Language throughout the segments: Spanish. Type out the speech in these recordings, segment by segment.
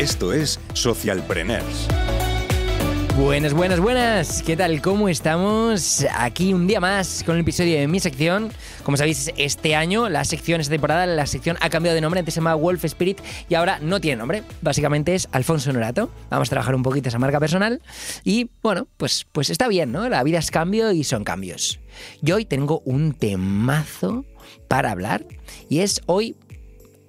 Esto es Socialpreneurs. Buenas, buenas, buenas. ¿Qué tal? ¿Cómo estamos? Aquí un día más con el episodio de mi sección. Como sabéis, este año, la sección, esta temporada, la sección ha cambiado de nombre. Antes se llamaba Wolf Spirit y ahora no tiene nombre. Básicamente es Alfonso Norato. Vamos a trabajar un poquito esa marca personal. Y bueno, pues, pues está bien, ¿no? La vida es cambio y son cambios. Y hoy tengo un temazo para hablar. Y es hoy,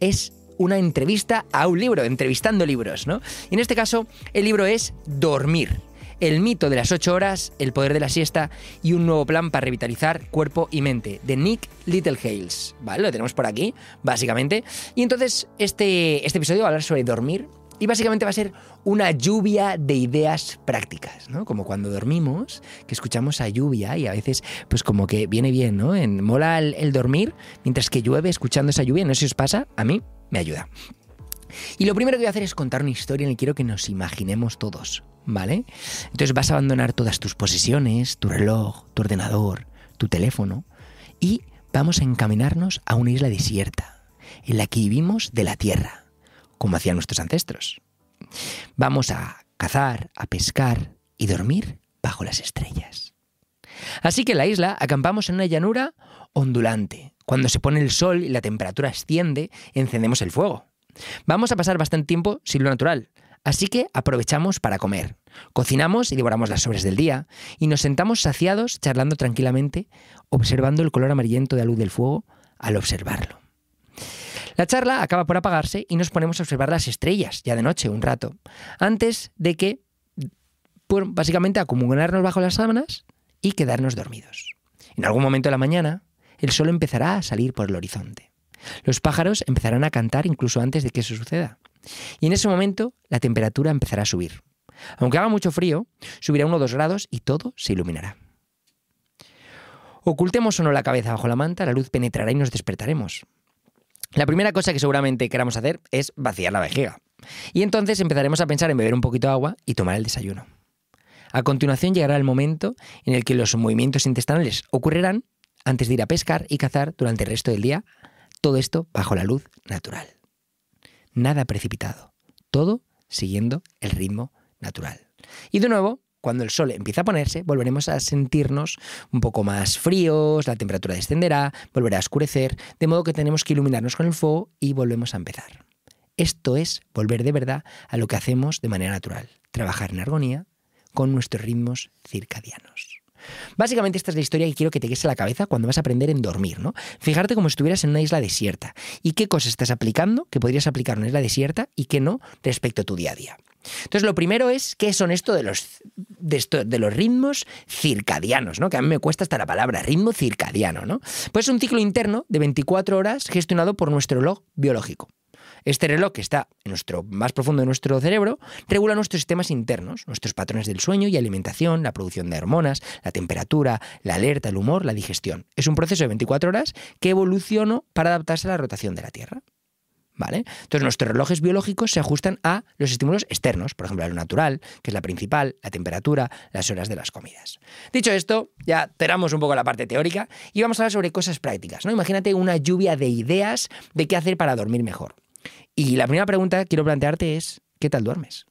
es una entrevista a un libro, entrevistando libros, ¿no? Y en este caso, el libro es Dormir el mito de las 8 horas, El poder de la siesta y un nuevo plan para revitalizar cuerpo y mente, de Nick Littlehales. ¿Vale? Lo tenemos por aquí, básicamente. Y entonces, este, este episodio va a hablar sobre dormir. Y básicamente va a ser una lluvia de ideas prácticas, ¿no? Como cuando dormimos, que escuchamos a lluvia y a veces, pues como que viene bien, ¿no? En, mola el, el dormir mientras que llueve escuchando esa lluvia. No sé si os pasa, a mí me ayuda. Y lo primero que voy a hacer es contar una historia en la que quiero que nos imaginemos todos. ¿vale? Entonces vas a abandonar todas tus posesiones, tu reloj, tu ordenador, tu teléfono y vamos a encaminarnos a una isla desierta, en la que vivimos de la tierra, como hacían nuestros ancestros. Vamos a cazar, a pescar y dormir bajo las estrellas. Así que en la isla acampamos en una llanura ondulante. Cuando se pone el sol y la temperatura asciende, encendemos el fuego. Vamos a pasar bastante tiempo sin lo natural, Así que aprovechamos para comer. Cocinamos y devoramos las sobres del día y nos sentamos saciados charlando tranquilamente, observando el color amarillento de la luz del fuego al observarlo. La charla acaba por apagarse y nos ponemos a observar las estrellas, ya de noche, un rato, antes de que, básicamente, acumularnos bajo las sábanas y quedarnos dormidos. En algún momento de la mañana, el sol empezará a salir por el horizonte. Los pájaros empezarán a cantar incluso antes de que eso suceda. Y en ese momento la temperatura empezará a subir. Aunque haga mucho frío, subirá uno o dos grados y todo se iluminará. Ocultemos o no la cabeza bajo la manta, la luz penetrará y nos despertaremos. La primera cosa que seguramente queramos hacer es vaciar la vejiga. Y entonces empezaremos a pensar en beber un poquito de agua y tomar el desayuno. A continuación llegará el momento en el que los movimientos intestinales ocurrirán antes de ir a pescar y cazar durante el resto del día, todo esto bajo la luz natural nada precipitado, todo siguiendo el ritmo natural. Y de nuevo, cuando el sol empieza a ponerse, volveremos a sentirnos un poco más fríos, la temperatura descenderá, volverá a oscurecer, de modo que tenemos que iluminarnos con el fuego y volvemos a empezar. Esto es volver de verdad a lo que hacemos de manera natural, trabajar en armonía con nuestros ritmos circadianos. Básicamente esta es la historia que quiero que te quede a la cabeza cuando vas a aprender en dormir, ¿no? Fijarte como si estuvieras en una isla desierta y qué cosas estás aplicando que podrías aplicar en una isla desierta y qué no respecto a tu día a día. Entonces, lo primero es qué son esto de los, de los ritmos circadianos, ¿no? Que a mí me cuesta hasta la palabra, ritmo circadiano, ¿no? Pues es un ciclo interno de 24 horas gestionado por nuestro reloj biológico. Este reloj que está en nuestro, más profundo de nuestro cerebro regula nuestros sistemas internos, nuestros patrones del sueño y alimentación, la producción de hormonas, la temperatura, la alerta, el humor, la digestión. Es un proceso de 24 horas que evolucionó para adaptarse a la rotación de la Tierra. ¿Vale? Entonces nuestros relojes biológicos se ajustan a los estímulos externos, por ejemplo, a lo natural, que es la principal, la temperatura, las horas de las comidas. Dicho esto, ya tenemos un poco la parte teórica y vamos a hablar sobre cosas prácticas. ¿no? Imagínate una lluvia de ideas de qué hacer para dormir mejor. Y la primera pregunta que quiero plantearte es, ¿qué tal duermes?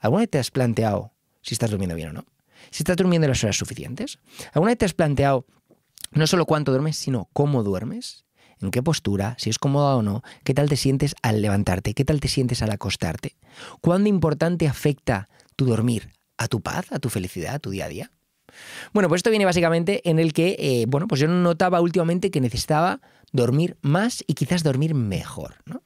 ¿Alguna vez te has planteado si estás durmiendo bien o no? Si estás durmiendo las horas suficientes. ¿Alguna vez te has planteado no solo cuánto duermes, sino cómo duermes? ¿En qué postura? Si es cómoda o no. ¿Qué tal te sientes al levantarte? ¿Qué tal te sientes al acostarte? ¿Cuán importante afecta tu dormir a tu paz, a tu felicidad, a tu día a día? Bueno, pues esto viene básicamente en el que, eh, bueno, pues yo notaba últimamente que necesitaba dormir más y quizás dormir mejor, ¿no?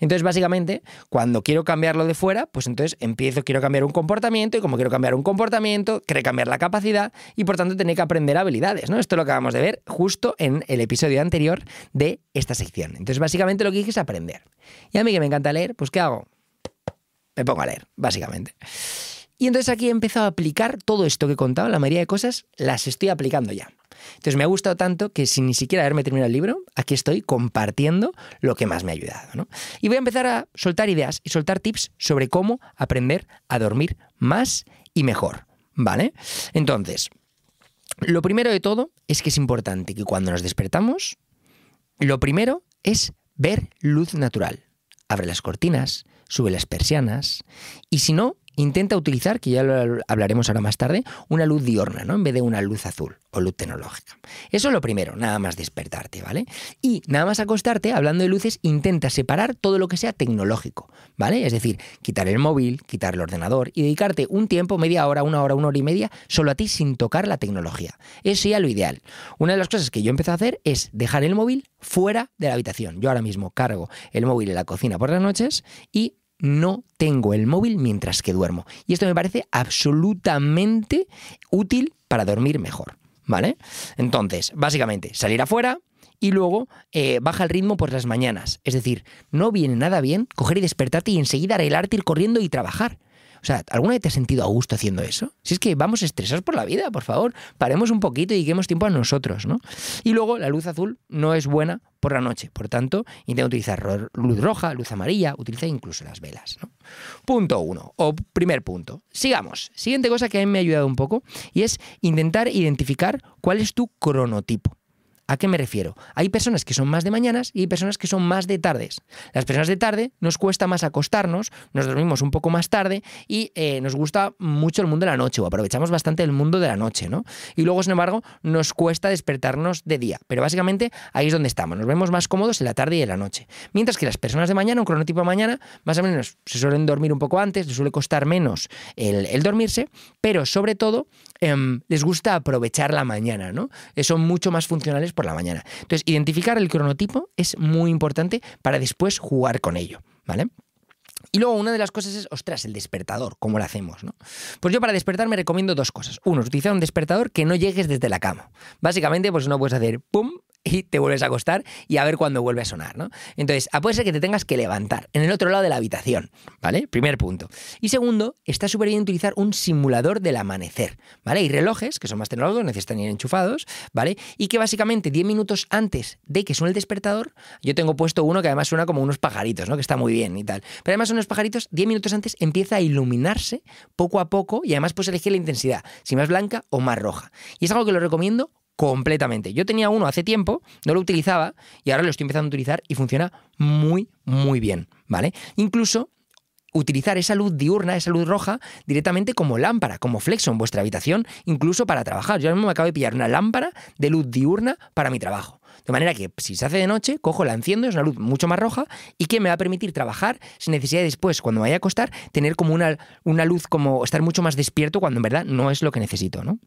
Entonces, básicamente, cuando quiero cambiarlo de fuera, pues entonces empiezo, quiero cambiar un comportamiento y como quiero cambiar un comportamiento, quiero cambiar la capacidad y por tanto tener que aprender habilidades, ¿no? Esto lo acabamos de ver justo en el episodio anterior de esta sección. Entonces, básicamente lo que dije es aprender. Y a mí que me encanta leer, pues ¿qué hago? Me pongo a leer, básicamente. Y entonces aquí he empezado a aplicar todo esto que he contado, la mayoría de cosas las estoy aplicando ya. Entonces me ha gustado tanto que sin ni siquiera haberme terminado el libro, aquí estoy compartiendo lo que más me ha ayudado. Y voy a empezar a soltar ideas y soltar tips sobre cómo aprender a dormir más y mejor. ¿Vale? Entonces, lo primero de todo es que es importante que cuando nos despertamos, lo primero es ver luz natural abre las cortinas, sube las persianas y si no, intenta utilizar, que ya lo hablaremos ahora más tarde, una luz diurna, ¿no? En vez de una luz azul o luz tecnológica. Eso es lo primero, nada más despertarte, ¿vale? Y nada más acostarte, hablando de luces, intenta separar todo lo que sea tecnológico, ¿vale? Es decir, quitar el móvil, quitar el ordenador y dedicarte un tiempo, media hora, una hora, una hora y media, solo a ti sin tocar la tecnología. Eso sería lo ideal. Una de las cosas que yo empecé a hacer es dejar el móvil fuera de la habitación. Yo ahora mismo cargo el móvil en la cocina por las noches y no tengo el móvil mientras que duermo. Y esto me parece absolutamente útil para dormir mejor. ¿Vale? Entonces, básicamente, salir afuera, y luego eh, baja el ritmo por las mañanas. Es decir, no viene nada bien coger y despertarte y enseguida arreglarte, ir corriendo y trabajar. O sea, ¿alguna vez te has sentido a gusto haciendo eso? Si es que vamos estresados por la vida, por favor, paremos un poquito y dediquemos tiempo a nosotros, ¿no? Y luego la luz azul no es buena por la noche, por tanto, intenta utilizar luz roja, luz amarilla, utiliza incluso las velas, ¿no? Punto uno, o primer punto. Sigamos. Siguiente cosa que a mí me ha ayudado un poco y es intentar identificar cuál es tu cronotipo. ¿A qué me refiero? Hay personas que son más de mañanas y hay personas que son más de tardes. Las personas de tarde nos cuesta más acostarnos, nos dormimos un poco más tarde y eh, nos gusta mucho el mundo de la noche o aprovechamos bastante el mundo de la noche, ¿no? Y luego, sin embargo, nos cuesta despertarnos de día. Pero básicamente ahí es donde estamos. Nos vemos más cómodos en la tarde y en la noche. Mientras que las personas de mañana, un cronotipo de mañana, más o menos se suelen dormir un poco antes, les suele costar menos el, dormirse, pero sobre todo em, les gusta aprovechar la mañana, ¿no? Son mucho más funcionales por la mañana. Entonces, identificar el cronotipo es muy importante para después jugar con ello, ¿vale? Y luego una de las cosas es, ostras, el despertador, ¿cómo lo hacemos? ¿no? Pues yo para despertar me recomiendo dos cosas. Uno, utilizar un despertador que no llegues desde la cama. Básicamente, pues no puedes hacer pum y te vuelves a acostar y a ver cuándo vuelve a sonar, ¿no? Entonces, a puede ser que te tengas que levantar en el otro lado de la habitación, ¿vale? Primer punto. Y segundo, está súper bien utilizar un simulador del amanecer, ¿vale? Y relojes, que son más tecnológicos, necesitan ir enchufados, ¿vale? Y que básicamente 10 minutos antes de que suene el despertador, yo tengo puesto uno que además suena como unos pajaritos, ¿no? Que está muy bien y tal. Pero además unos pajaritos, 10 minutos antes empieza a iluminarse poco a poco y además puedes elegir la intensidad, si más blanca o más roja. Y es algo que lo recomiendo completamente. Yo tenía uno hace tiempo, no lo utilizaba y ahora lo estoy empezando a utilizar y funciona muy, muy bien, ¿vale? Incluso utilizar esa luz diurna, esa luz roja, directamente como lámpara, como flexo en vuestra habitación, incluso para trabajar. Yo ahora mismo me acabo de pillar una lámpara de luz diurna para mi trabajo. De manera que si se hace de noche, cojo, la enciendo, es una luz mucho más roja y que me va a permitir trabajar sin necesidad de después, cuando vaya a acostar, tener como una, una luz, como estar mucho más despierto cuando en verdad no es lo que necesito, ¿no?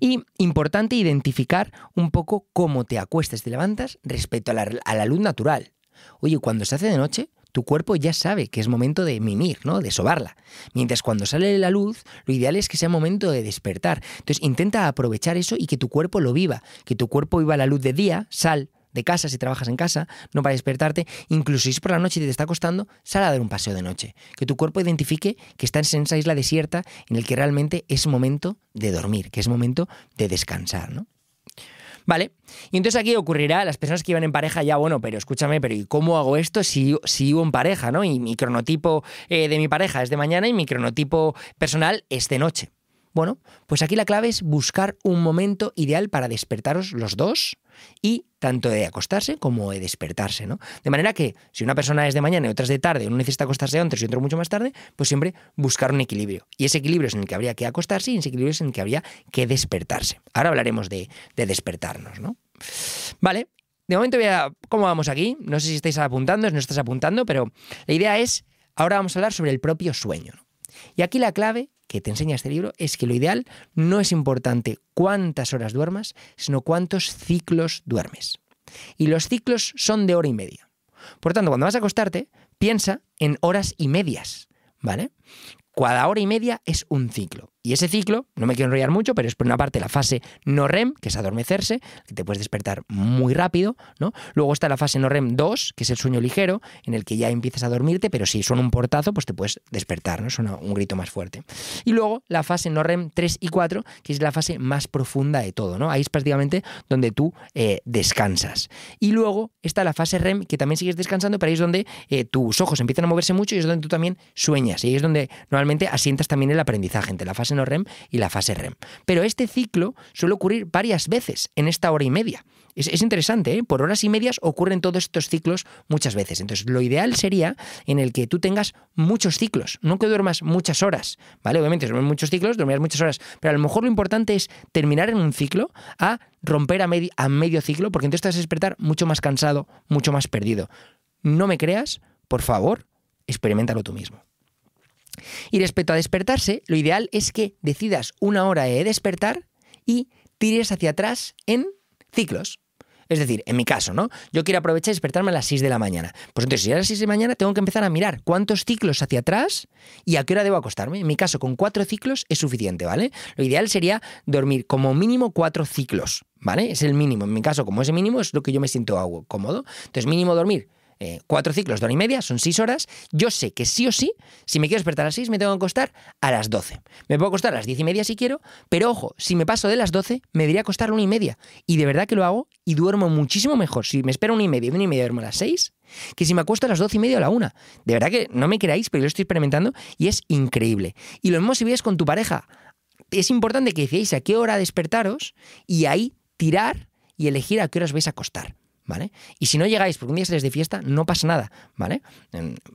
Y importante identificar un poco cómo te acuestas, te levantas respecto a la, luz natural. Oye, cuando se hace de noche, tu cuerpo ya sabe que es momento de mimir, ¿no? De sobarla. Mientras cuando sale la luz, lo ideal es que sea momento de despertar. Entonces intenta aprovechar eso y que tu cuerpo lo viva, que tu cuerpo viva la luz de día, sal, de casa, si trabajas en casa, no para despertarte, incluso si es por la noche y te está costando, sal a dar un paseo de noche. Que tu cuerpo identifique que estás en esa isla desierta en el que realmente es momento de dormir, que es momento de descansar, ¿no? Vale, y entonces aquí ocurrirá, las personas que iban en pareja ya, bueno, pero escúchame, pero ¿y cómo hago esto si, si en pareja, ¿no? Y mi cronotipo eh, de mi pareja es de mañana y mi cronotipo personal es de noche. Bueno, pues aquí la clave es buscar un momento ideal para despertaros los dos y tanto de acostarse como de despertarse, ¿no? De manera que si una persona es de mañana y otra es de tarde, uno necesita acostarse antes y otro mucho más tarde, pues siempre buscar un equilibrio. Y ese equilibrio es en el que habría que acostarse y ese equilibrio es en el que habría que despertarse. Ahora hablaremos de, despertarnos, ¿no? Vale, de momento voy a, ¿cómo vamos aquí? No sé si estáis apuntando, si no estás apuntando, pero la idea es, ahora vamos a hablar sobre el propio sueño. Y aquí la clave que te enseña este libro es que lo ideal no es importante cuántas horas duermas, sino cuántos ciclos duermes. Y los ciclos son de hora y media. Por tanto, cuando vas a acostarte, piensa en horas y medias, ¿vale? Cada hora y media es un ciclo. Y ese ciclo, no me quiero enrollar mucho, pero es por una parte la fase no REM, que es adormecerse, que te puedes despertar muy rápido, ¿no? Luego está la fase no REM 2, que es el sueño ligero, en el que ya empiezas a dormirte, pero si suena un portazo, pues te puedes despertar, ¿no? Suena un grito más fuerte. Y luego la fase no REM 3 y 4, que es la fase más profunda de todo, ¿no? Ahí es prácticamente donde tú eh, descansas. Y luego está la fase REM, que también sigues descansando, pero ahí es donde eh, tus ojos empiezan a moverse mucho y es donde tú también sueñas. Y ahí es donde normalmente asientas también el aprendizaje entre la fase REM y la fase REM. Pero este ciclo suele ocurrir varias veces en esta hora y media. Es, interesante, ¿eh? por horas y medias ocurren todos estos ciclos muchas veces. Entonces, lo ideal sería en el que tú tengas muchos ciclos, no que duermas muchas horas, ¿vale? Obviamente, si duermes muchos ciclos, dormirás muchas horas, pero a lo mejor lo importante es terminar en un ciclo a romper a, a medio ciclo, porque entonces te vas a despertar mucho más cansado, mucho más perdido. No me creas, por favor, experimentalo tú mismo. Y respecto a despertarse, lo ideal es que decidas una hora de despertar y tires hacia atrás en ciclos. Es decir, en mi caso, ¿no? Yo quiero aprovechar y despertarme a las 6 de la mañana. Pues entonces, si a las 6 de la mañana, tengo que empezar a mirar cuántos ciclos hacia atrás y a qué hora debo acostarme. En mi caso, con cuatro ciclos es suficiente, ¿vale? Lo ideal sería dormir como mínimo cuatro ciclos, ¿vale? Es el mínimo. En mi caso, como ese mínimo, es lo que yo me siento cómodo. Entonces, mínimo dormir eh, cuatro ciclos de hora y media, son seis horas. Yo sé que sí o sí, si me quiero despertar a las seis, me tengo que acostar a las doce. Me puedo acostar a las diez y media si quiero, pero ojo, si me paso de las doce, me debería acostar una y media. Y de verdad que lo hago y duermo muchísimo mejor. Si me espero una y media una y media duermo a las seis, que si me acuesto a las doce y media o a la una. De verdad que no me creáis, pero yo lo estoy experimentando y es increíble. Y lo mismo si vives con tu pareja. Es importante que decíais a qué hora despertaros y ahí tirar y elegir a qué horas vais a acostar. ¿Vale? Y si no llegáis porque un día sales de fiesta, no pasa nada, ¿vale?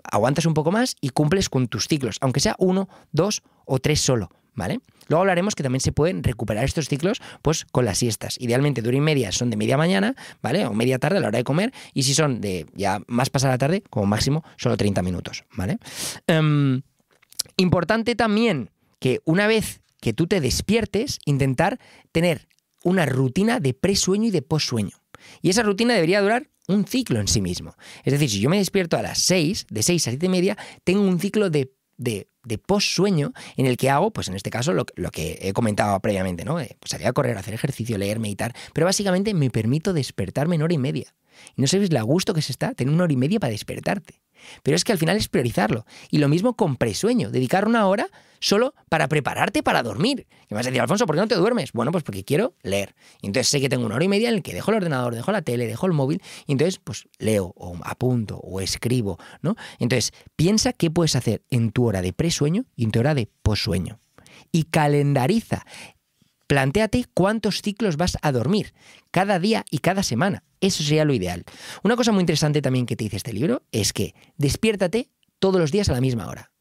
Aguantas un poco más y cumples con tus ciclos, aunque sea uno, dos o tres solo, ¿vale? Luego hablaremos que también se pueden recuperar estos ciclos pues con las siestas. Idealmente dura y media son de media mañana, ¿vale? O media tarde a la hora de comer. Y si son de ya más pasada la tarde, como máximo, solo 30 minutos, ¿vale? Em, importante también que una vez que tú te despiertes, intentar tener una rutina de presueño y de postsueño. Y esa rutina debería durar un ciclo en sí mismo. Es decir, si yo me despierto a las 6, de 6 a 7 y media, tengo un ciclo de, de, de post-sueño en el que hago, pues en este caso, lo, que he comentado previamente, ¿no? Eh, pues salir a correr, hacer ejercicio, leer, meditar, pero básicamente me permito despertarme en hora y media. Y no sabes la gusto que se está tener una hora y media para despertarte. Pero es que al final es priorizarlo. Y lo mismo con presueño, dedicar una hora solo para prepararte para dormir. Y me vas a decir, Alfonso, ¿por qué no te duermes? Bueno, pues porque quiero leer. Entonces sé que tengo una hora y media en la que dejo el ordenador, dejo la tele, dejo el móvil, y entonces pues leo o apunto o escribo, ¿no? Entonces, piensa qué puedes hacer en tu hora de presueño y en tu hora de posueño. Y calendariza. Plantéate cuántos ciclos vas a dormir cada día y cada semana. Eso sería lo ideal. Una cosa muy interesante también que te dice este libro es que despiértate todos los días a la misma hora.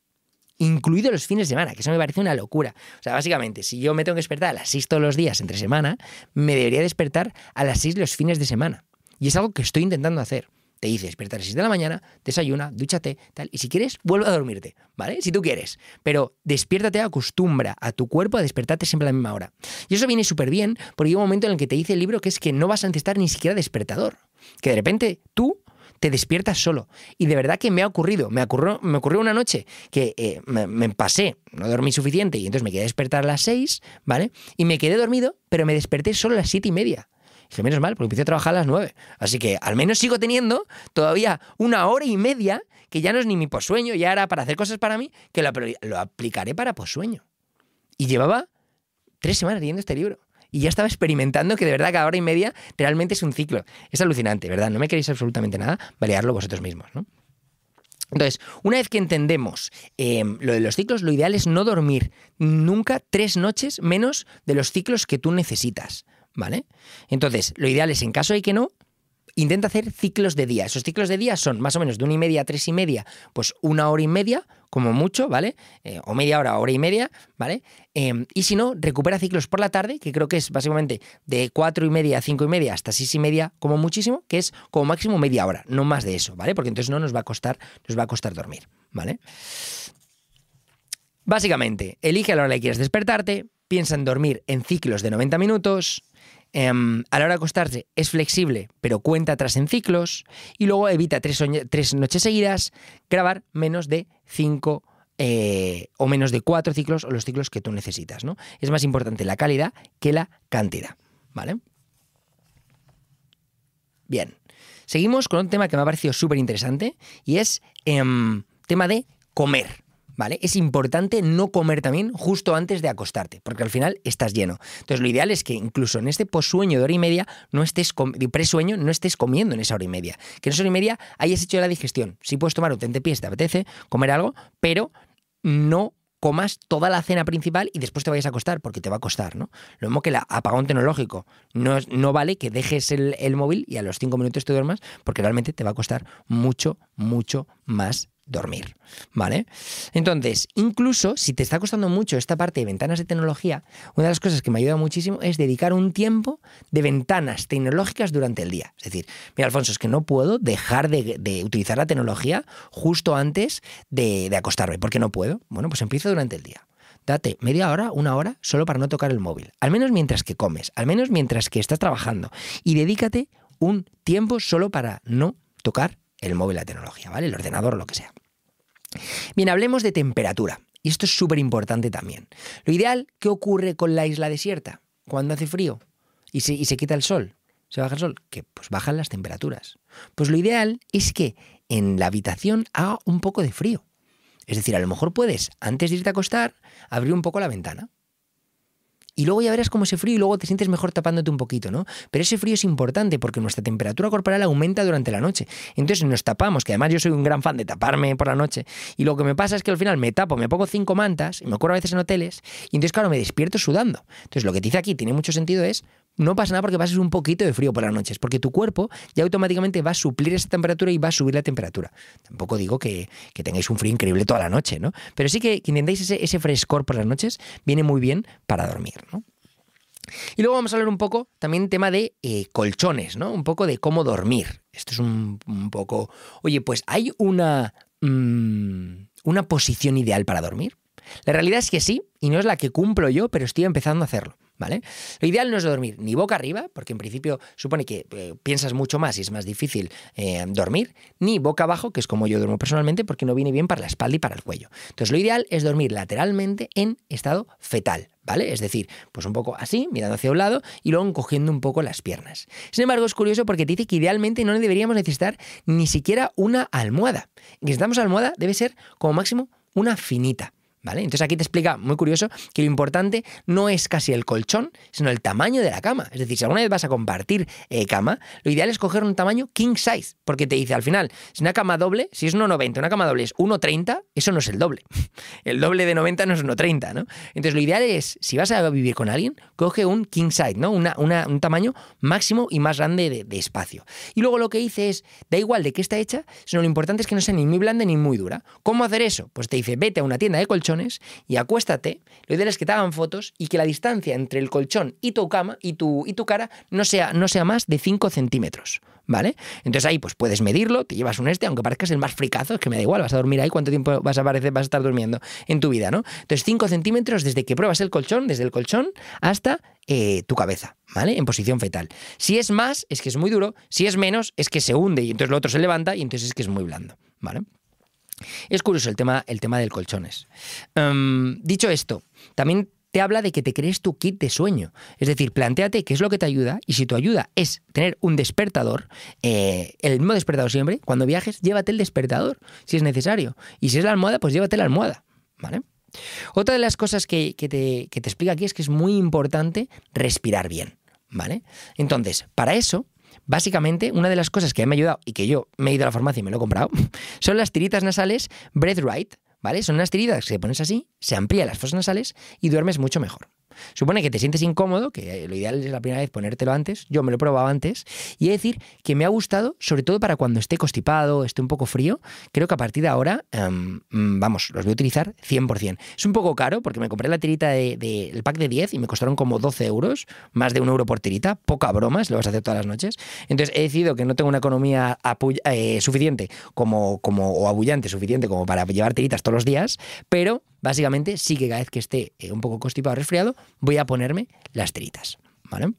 Incluido los fines de semana, que eso me parece una locura. O sea, básicamente, si yo me tengo que despertar a las 6 todos los días entre semana, me debería despertar a las 6 los fines de semana. Y es algo que estoy intentando hacer te dice despierta a las 6 de la mañana, desayuna, dúchate, tal, y si quieres, vuelve a dormirte, ¿vale? Si tú quieres. Pero despiértate, acostumbra a tu cuerpo a despertarte siempre a la misma hora. Y eso viene súper bien, porque hay un momento en el que te dice el libro que es que no vas a necesitar ni siquiera despertador. Que de repente tú te despiertas solo. Y de verdad que me ha ocurrido. Me ocurrió, una noche que eh, me, pasé, no dormí suficiente y entonces me quedé despertar a las 6, ¿vale? Y me quedé dormido, pero me desperté solo a las siete y media. Dije, menos mal, porque empecé a trabajar a las 9. Así que al menos sigo teniendo todavía una hora y media, que ya no es ni mi posueño, ya era para hacer cosas para mí, que lo, aplicaré para posueño. Y llevaba tres semanas leyendo este libro. Y ya estaba experimentando que de verdad cada hora y media realmente es un ciclo. Es alucinante, ¿verdad? No me queréis absolutamente nada, valearlo vosotros mismos, ¿no? Entonces, una vez que entendemos em, lo de los ciclos, lo ideal es no dormir nunca tres noches menos de los ciclos que tú necesitas. ¿Vale? Entonces, lo ideal es, en caso de que no, intenta hacer ciclos de día. Esos ciclos de día son más o menos de una y media a tres y media, pues una hora y media, como mucho, ¿vale? Eh, o media hora, hora y media, ¿vale? Em, y si no, recupera ciclos por la tarde, que creo que es básicamente de cuatro y media a cinco y media hasta seis y media, como muchísimo, que es como máximo media hora, no más de eso, ¿vale? Porque entonces no nos va a costar, nos va a costar dormir, ¿vale? Básicamente, elige a la hora que quieras despertarte, piensa en dormir en ciclos de 90 minutos, Em, a la hora de acostarse es flexible, pero cuenta atrás en ciclos. Y luego evita tres, tres noches seguidas grabar menos de cinco eh, o menos de cuatro ciclos o los ciclos que tú necesitas. ¿no? Es más importante la calidad que la cantidad. ¿Vale? Bien. Seguimos con un tema que me ha parecido súper interesante y es em, tema de comer. ¿Vale? Es importante no comer también justo antes de acostarte, porque al final estás lleno. Entonces, lo ideal es que incluso en este posueño de hora y media, no estés presueño, no estés comiendo en esa hora y media. Que en esa hora y media hayas hecho la digestión. Si puedes tomar un tentepiés, te apetece comer algo, pero no comas toda la cena principal y después te vayas a acostar, porque te va a costar, ¿no? Lo mismo que el apagón tecnológico. No, no vale que dejes el, el móvil y a los cinco minutos te duermas, porque realmente te va a costar mucho, mucho más dormir, ¿vale? Entonces, incluso si te está costando mucho esta parte de ventanas de tecnología, una de las cosas que me ayuda muchísimo es dedicar un tiempo de ventanas tecnológicas durante el día. Es decir, mira, Alfonso, es que no puedo dejar de, utilizar la tecnología justo antes de, de acostarme. ¿Por qué no puedo? Bueno, pues empiezo durante el día date media hora, una hora, solo para no tocar el móvil. Al menos mientras que comes, al menos mientras que estás trabajando. Y dedícate un tiempo solo para no tocar el móvil, la tecnología, ¿vale? El ordenador o lo que sea. Bien, hablemos de temperatura. Y esto es súper importante también. Lo ideal, ¿qué ocurre con la isla desierta? Cuando hace frío y se, se quita el sol, se baja el sol, que pues bajan las temperaturas. Pues lo ideal es que en la habitación haga un poco de frío. Es decir, a lo mejor puedes, antes de irte a acostar, abrir un poco la ventana y luego ya verás cómo ese frío y luego te sientes mejor tapándote un poquito, ¿no? Pero ese frío es importante porque nuestra temperatura corporal aumenta durante la noche. Entonces nos tapamos, que además yo soy un gran fan de taparme por la noche, y lo que me pasa es que al final me tapo, me pongo cinco mantas, y me ocurre a veces en hoteles, y entonces claro, me despierto sudando. Entonces lo que te dice aquí tiene mucho sentido es no pasa nada porque pases un poquito de frío por las noches, porque tu cuerpo ya automáticamente va a suplir esa temperatura y va a subir la temperatura. Tampoco digo que, tengáis un frío increíble toda la noche, ¿no? Pero sí que, que intentéis ese, frescor por las noches, viene muy bien para dormir, ¿no? Y luego vamos a hablar un poco también tema de eh, colchones, ¿no? Un poco de cómo dormir. Esto es un, poco... Oye, pues hay una, mm, una posición ideal para dormir. La realidad es que sí, y no es la que cumplo yo, pero estoy empezando a hacerlo. ¿Vale? Lo ideal no es dormir ni boca arriba, porque en principio supone que eh, piensas mucho más y es más difícil eh, dormir, ni boca abajo, que es como yo duermo personalmente, porque no viene bien para la espalda y para el cuello. Entonces lo ideal es dormir lateralmente en estado fetal, ¿vale? Es decir, pues un poco así, mirando hacia un lado y luego encogiendo un poco las piernas. Sin embargo, es curioso porque dice que idealmente no deberíamos necesitar ni siquiera una almohada. Necesitamos almohada, debe ser como máximo una finita. ¿Vale? Entonces aquí te explica, muy curioso, que lo importante no es casi el colchón, sino el tamaño de la cama. Es decir, si alguna vez vas a compartir eh, cama, lo ideal es coger un tamaño king size, porque te dice al final, si una cama doble, si es 1,90, una cama doble es 1,30, eso no es el doble. El doble de 90 no es 1,30, ¿no? Entonces lo ideal es, si vas a vivir con alguien, coge un king size, ¿no? Una, un tamaño máximo y más grande de, de espacio. Y luego lo que dice es, da igual de qué está hecha, sino lo importante es que no sea ni muy blanda ni muy dura. ¿Cómo hacer eso? Pues te dice, vete a una tienda de colchón y acuéstate. Lo ideal es que te hagan fotos y que la distancia entre el colchón y tu cama y tu, y tu cara no sea, no sea más de 5 centímetros. ¿Vale? Entonces ahí pues puedes medirlo, te llevas un este, aunque parezcas el más fricazo, es que me da igual, vas a dormir ahí, cuánto tiempo vas a, aparecer, vas a estar durmiendo en tu vida, ¿no? Entonces 5 centímetros desde que pruebas el colchón, desde el colchón hasta eh, tu cabeza, ¿vale? En posición fetal. Si es más, es que es muy duro, si es menos, es que se hunde y entonces lo otro se levanta y entonces es que es muy blando, ¿vale? Es curioso el tema, el tema del colchones. Em, dicho esto, también te habla de que te crees tu kit de sueño. Es decir, planteate qué es lo que te ayuda y si tu ayuda es tener un despertador, eh, el mismo despertador siempre, cuando viajes, llévate el despertador si es necesario. Y si es la almohada, pues llévate la almohada. ¿Vale? Otra de las cosas que, te, que te explica aquí es que es muy importante respirar bien. ¿Vale? Entonces, para eso Básicamente, una de las cosas que me ha ayudado y que yo me he ido a la farmacia y me lo he comprado, son las tiritas nasales Breath Right, ¿vale? Son unas tiritas que pones así, se amplían las fosas nasales y duermes mucho mejor. Supone que te sientes incómodo, que lo ideal es la primera vez ponértelo antes, yo me lo he probado antes, y he de decir que me ha gustado, sobre todo para cuando esté constipado, esté un poco frío, creo que a partir de ahora, em, mm, vamos, los voy a utilizar 100%. Es un poco caro porque me compré la tirita del de, pack de 10 y me costaron como 12 euros, más de un euro por tirita, poca broma, lo vas a hacer todas las noches. Entonces he decidido que no tengo una economía eh, suficiente como, como, o abullante suficiente como para llevar tiritas todos los días, pero básicamente sí que cada vez que esté eh, un poco constipado o resfriado, voy a ponerme las tiritas. ¿Vale?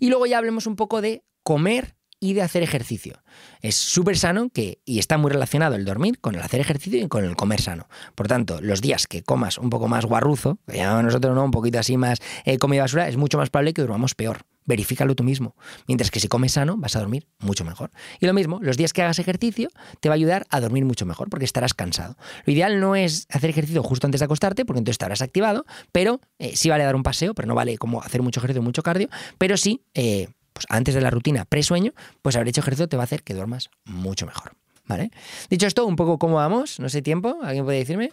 Y luego ya hablemos un poco de comer y de hacer ejercicio. Es súper sano que, y está muy relacionado el dormir con el hacer ejercicio y con el comer sano. Por tanto, los días que comas un poco más guarruzo, que llamamos nosotros no, un poquito así más eh, comida basura, es mucho más probable que durmamos peor verifícalo tú mismo. Mientras que si comes sano, vas a dormir mucho mejor. Y lo mismo, los días que hagas ejercicio te va a ayudar a dormir mucho mejor porque estarás cansado. Lo ideal no es hacer ejercicio justo antes de acostarte porque entonces estarás activado, pero eh, sí vale dar un paseo, pero no vale como hacer mucho ejercicio, mucho cardio, pero sí, eh, pues antes de la rutina presueño, pues haber hecho ejercicio te va a hacer que duermas mucho mejor. ¿Vale? Dicho esto, un poco cómo vamos, no sé tiempo, ¿alguien puede decirme?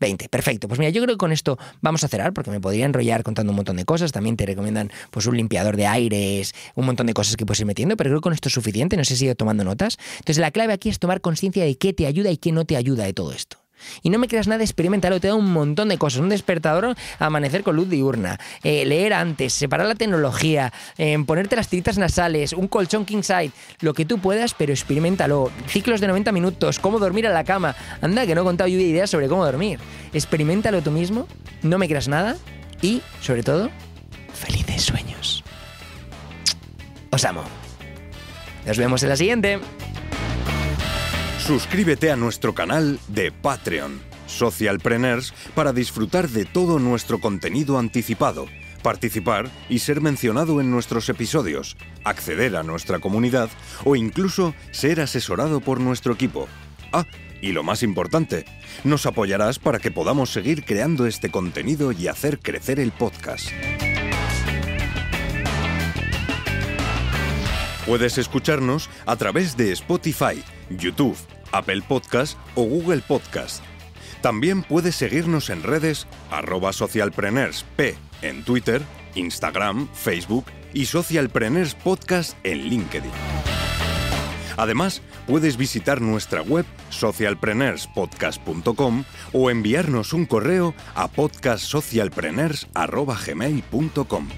20, perfecto. Pues mira, yo creo que con esto vamos a cerrar porque me podría enrollar contando un montón de cosas. También te recomiendan pues un limpiador de aires, un montón de cosas que puedes ir metiendo, pero creo que con esto es suficiente. No sé si he ido tomando notas. Entonces la clave aquí es tomar conciencia de qué te ayuda y qué no te ayuda de todo esto. Y no me creas nada, experimentalo, te da un montón de cosas. Un despertador, amanecer con luz diurna, eh, leer antes, separar la tecnología, eh, ponerte las tiritas nasales, un colchón king side, lo que tú puedas, pero experimentalo. Ciclos de 90 minutos, cómo dormir a la cama. Anda, que no he contado yo ideas sobre cómo dormir. Experimentalo tú mismo, no me creas nada y, sobre todo, felices sueños. Os amo. Nos vemos en la siguiente. Suscríbete a nuestro canal de Patreon, Socialpreneurs, para disfrutar de todo nuestro contenido anticipado, participar y ser mencionado en nuestros episodios, acceder a nuestra comunidad o incluso ser asesorado por nuestro equipo. Ah, y lo más importante, nos apoyarás para que podamos seguir creando este contenido y hacer crecer el podcast. Puedes escucharnos a través de Spotify, YouTube, Apple Podcast o Google Podcast. También puedes seguirnos en redes arroba socialpreneursp en Twitter, Instagram, Facebook y Socialpreneurs Podcast en LinkedIn. Además, puedes visitar nuestra web socialpreneurspodcast.com o enviarnos un correo a podcastsocialpreneurs.gmail.com.